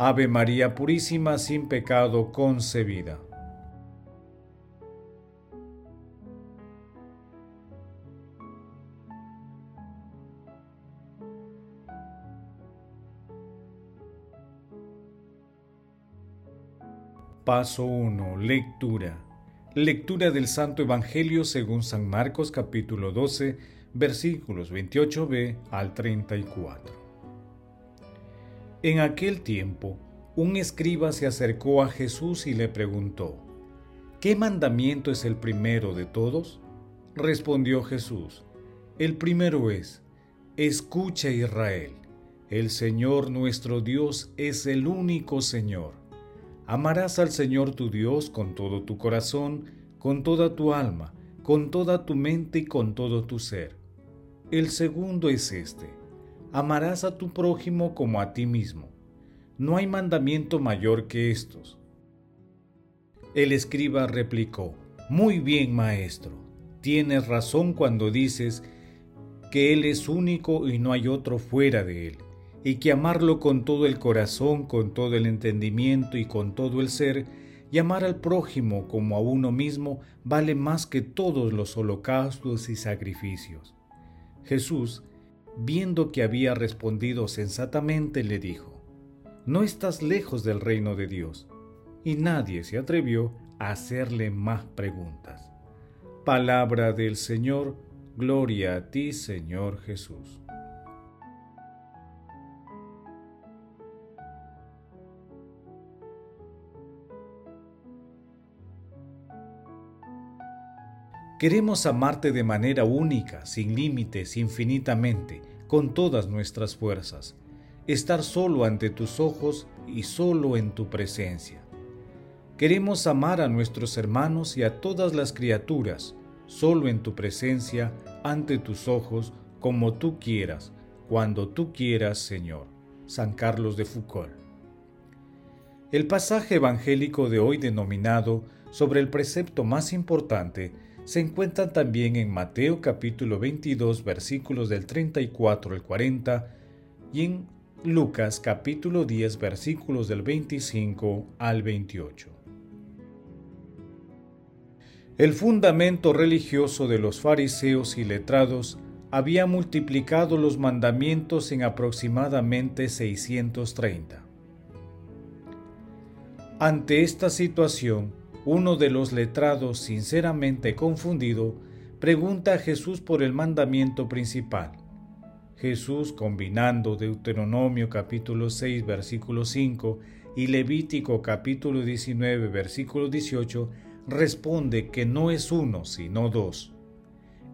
Ave María Purísima, sin pecado concebida. Paso 1. Lectura. Lectura del Santo Evangelio según San Marcos capítulo 12 versículos 28b al 34. En aquel tiempo, un escriba se acercó a Jesús y le preguntó, ¿qué mandamiento es el primero de todos? Respondió Jesús, el primero es, escucha Israel, el Señor nuestro Dios es el único Señor. Amarás al Señor tu Dios con todo tu corazón, con toda tu alma, con toda tu mente y con todo tu ser. El segundo es este, amarás a tu prójimo como a ti mismo. No hay mandamiento mayor que estos. El escriba replicó, Muy bien, maestro, tienes razón cuando dices que Él es único y no hay otro fuera de Él, y que amarlo con todo el corazón, con todo el entendimiento y con todo el ser, y amar al prójimo como a uno mismo vale más que todos los holocaustos y sacrificios. Jesús, viendo que había respondido sensatamente, le dijo, No estás lejos del reino de Dios. Y nadie se atrevió a hacerle más preguntas. Palabra del Señor, gloria a ti, Señor Jesús. Queremos amarte de manera única, sin límites, infinitamente, con todas nuestras fuerzas. Estar solo ante tus ojos y solo en tu presencia. Queremos amar a nuestros hermanos y a todas las criaturas, solo en tu presencia, ante tus ojos, como tú quieras, cuando tú quieras, Señor. San Carlos de Foucault. El pasaje evangélico de hoy denominado sobre el precepto más importante se encuentran también en Mateo capítulo 22 versículos del 34 al 40 y en Lucas capítulo 10 versículos del 25 al 28. El fundamento religioso de los fariseos y letrados había multiplicado los mandamientos en aproximadamente 630. Ante esta situación, uno de los letrados, sinceramente confundido, pregunta a Jesús por el mandamiento principal. Jesús, combinando Deuteronomio capítulo 6 versículo 5 y Levítico capítulo 19 versículo 18, responde que no es uno, sino dos.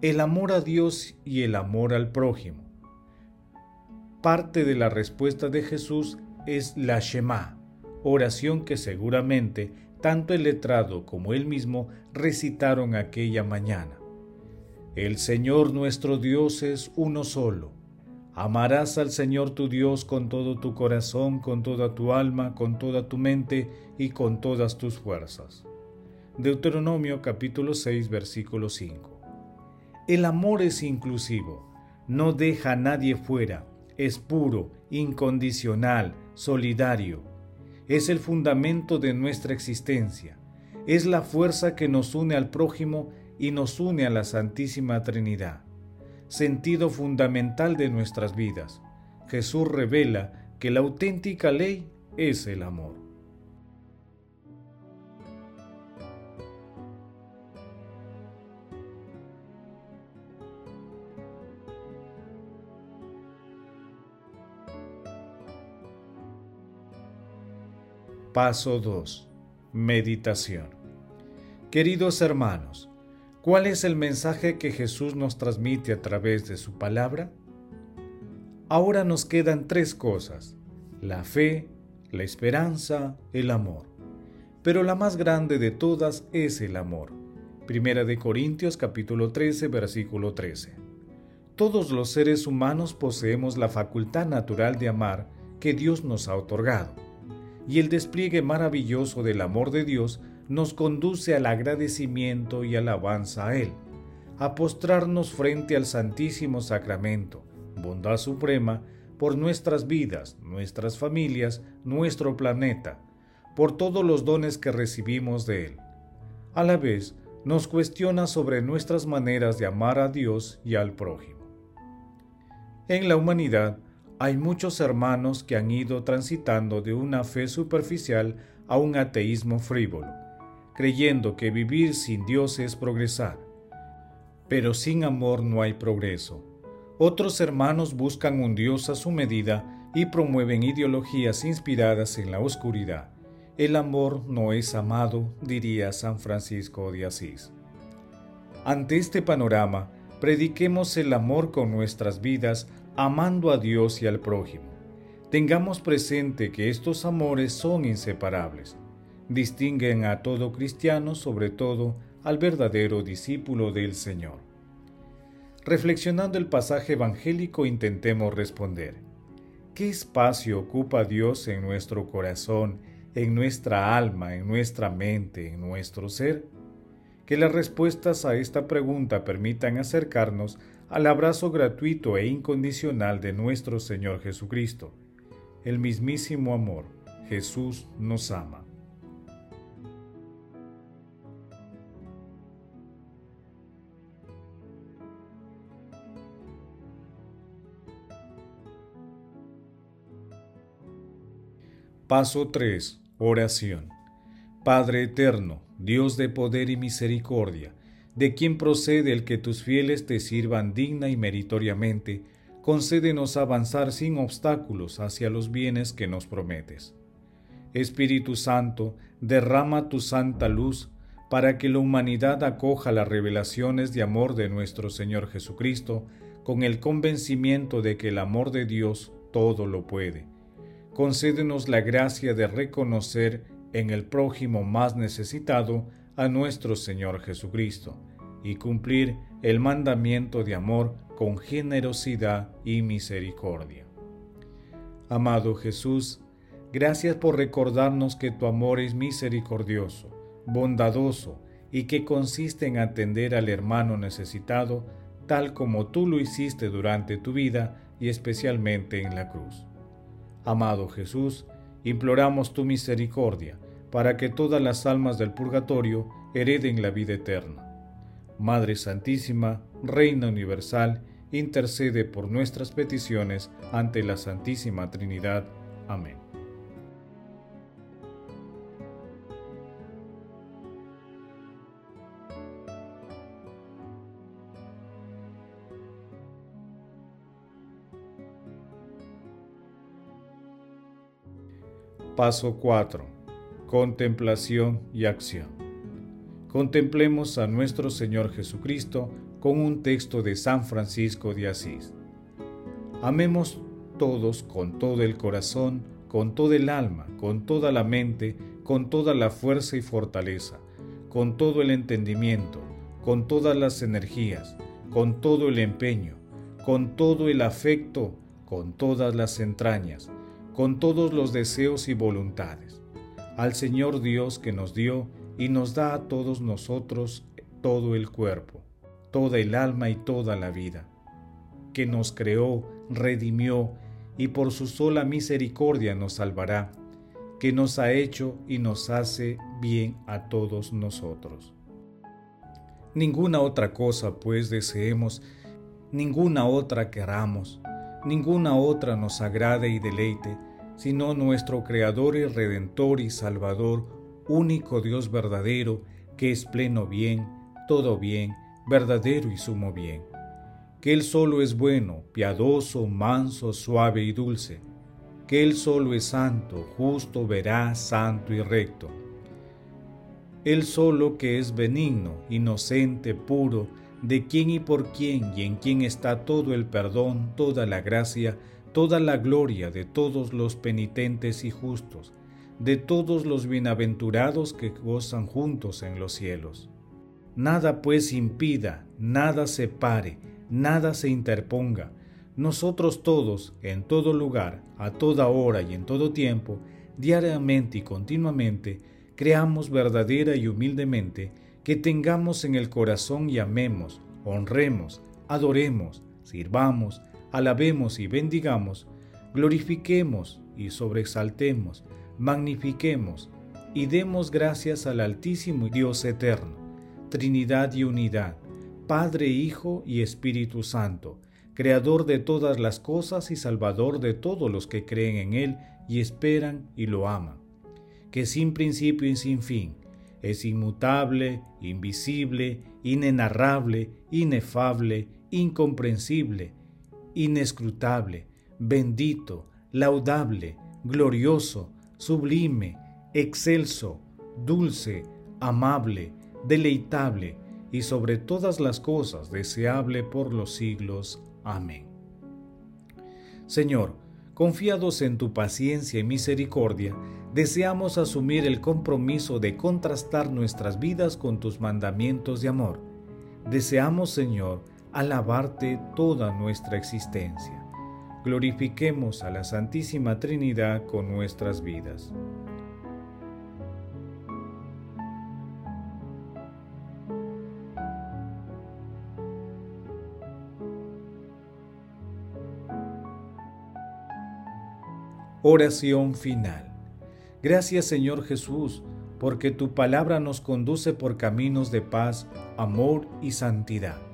El amor a Dios y el amor al prójimo. Parte de la respuesta de Jesús es la Shema, oración que seguramente tanto el letrado como él mismo recitaron aquella mañana. El Señor nuestro Dios es uno solo. Amarás al Señor tu Dios con todo tu corazón, con toda tu alma, con toda tu mente y con todas tus fuerzas. Deuteronomio capítulo 6 versículo 5. El amor es inclusivo, no deja a nadie fuera, es puro, incondicional, solidario es el fundamento de nuestra existencia, es la fuerza que nos une al prójimo y nos une a la Santísima Trinidad, sentido fundamental de nuestras vidas. Jesús revela que la auténtica ley es el amor. Paso 2. Meditación. Queridos hermanos, ¿cuál es el mensaje que Jesús nos transmite a través de su palabra? Ahora nos quedan tres cosas, la fe, la esperanza, el amor. Pero la más grande de todas es el amor. Primera de Corintios capítulo 13 versículo 13. Todos los seres humanos poseemos la facultad natural de amar que Dios nos ha otorgado. Y el despliegue maravilloso del amor de Dios nos conduce al agradecimiento y alabanza a Él, a postrarnos frente al Santísimo Sacramento, bondad suprema, por nuestras vidas, nuestras familias, nuestro planeta, por todos los dones que recibimos de Él. A la vez, nos cuestiona sobre nuestras maneras de amar a Dios y al prójimo. En la humanidad hay muchos hermanos que han ido transitando de una fe superficial a un ateísmo frívolo, creyendo que vivir sin Dios es progresar. Pero sin amor no hay progreso. Otros hermanos buscan un Dios a su medida y promueven ideologías inspiradas en la oscuridad. El amor no es amado, diría San Francisco de Asís. Ante este panorama, prediquemos el amor con nuestras vidas, amando a Dios y al prójimo. Tengamos presente que estos amores son inseparables distinguen a todo cristiano, sobre todo al verdadero discípulo del Señor. Reflexionando el pasaje evangélico intentemos responder, ¿qué espacio ocupa Dios en nuestro corazón, en nuestra alma, en nuestra mente, en nuestro ser? Que las respuestas a esta pregunta permitan acercarnos al abrazo gratuito e incondicional de nuestro Señor Jesucristo. El mismísimo amor, Jesús nos ama. Paso 3. Oración. Padre eterno, Dios de poder y misericordia, de quien procede el que tus fieles te sirvan digna y meritoriamente, concédenos avanzar sin obstáculos hacia los bienes que nos prometes. Espíritu Santo, derrama tu santa luz para que la humanidad acoja las revelaciones de amor de nuestro Señor Jesucristo con el convencimiento de que el amor de Dios todo lo puede concédenos la gracia de reconocer en el prójimo más necesitado a nuestro Señor Jesucristo y cumplir el mandamiento de amor con generosidad y misericordia. Amado Jesús, gracias por recordarnos que tu amor es misericordioso, bondadoso y que consiste en atender al hermano necesitado tal como tú lo hiciste durante tu vida y especialmente en la cruz. Amado Jesús, imploramos tu misericordia para que todas las almas del purgatorio hereden la vida eterna. Madre Santísima, Reina Universal, intercede por nuestras peticiones ante la Santísima Trinidad. Amén. Paso 4. Contemplación y acción. Contemplemos a nuestro Señor Jesucristo con un texto de San Francisco de Asís. Amemos todos con todo el corazón, con todo el alma, con toda la mente, con toda la fuerza y fortaleza, con todo el entendimiento, con todas las energías, con todo el empeño, con todo el afecto, con todas las entrañas, con todos los deseos y voluntades, al Señor Dios que nos dio y nos da a todos nosotros todo el cuerpo, toda el alma y toda la vida, que nos creó, redimió y por su sola misericordia nos salvará, que nos ha hecho y nos hace bien a todos nosotros. Ninguna otra cosa pues deseemos, ninguna otra queramos, ninguna otra nos agrade y deleite, sino nuestro Creador y Redentor y Salvador, único Dios verdadero, que es pleno bien, todo bien, verdadero y sumo bien. Que Él solo es bueno, piadoso, manso, suave y dulce. Que Él solo es santo, justo, veraz, santo y recto. Él solo que es benigno, inocente, puro, de quien y por quien y en quien está todo el perdón, toda la gracia, toda la gloria de todos los penitentes y justos, de todos los bienaventurados que gozan juntos en los cielos. Nada pues impida, nada separe, nada se interponga. Nosotros todos, en todo lugar, a toda hora y en todo tiempo, diariamente y continuamente, creamos verdadera y humildemente que tengamos en el corazón y amemos, honremos, adoremos, sirvamos, alabemos y bendigamos, glorifiquemos y sobreexaltemos, magnifiquemos y demos gracias al Altísimo Dios eterno, Trinidad y unidad, Padre, Hijo y Espíritu Santo, Creador de todas las cosas y Salvador de todos los que creen en Él y esperan y lo aman, que sin principio y sin fin, es inmutable, invisible, inenarrable, inefable, incomprensible, inescrutable, bendito, laudable, glorioso, sublime, excelso, dulce, amable, deleitable y sobre todas las cosas deseable por los siglos. Amén. Señor, confiados en tu paciencia y misericordia, deseamos asumir el compromiso de contrastar nuestras vidas con tus mandamientos de amor. Deseamos, Señor, alabarte toda nuestra existencia. Glorifiquemos a la Santísima Trinidad con nuestras vidas. Oración final. Gracias Señor Jesús, porque tu palabra nos conduce por caminos de paz, amor y santidad.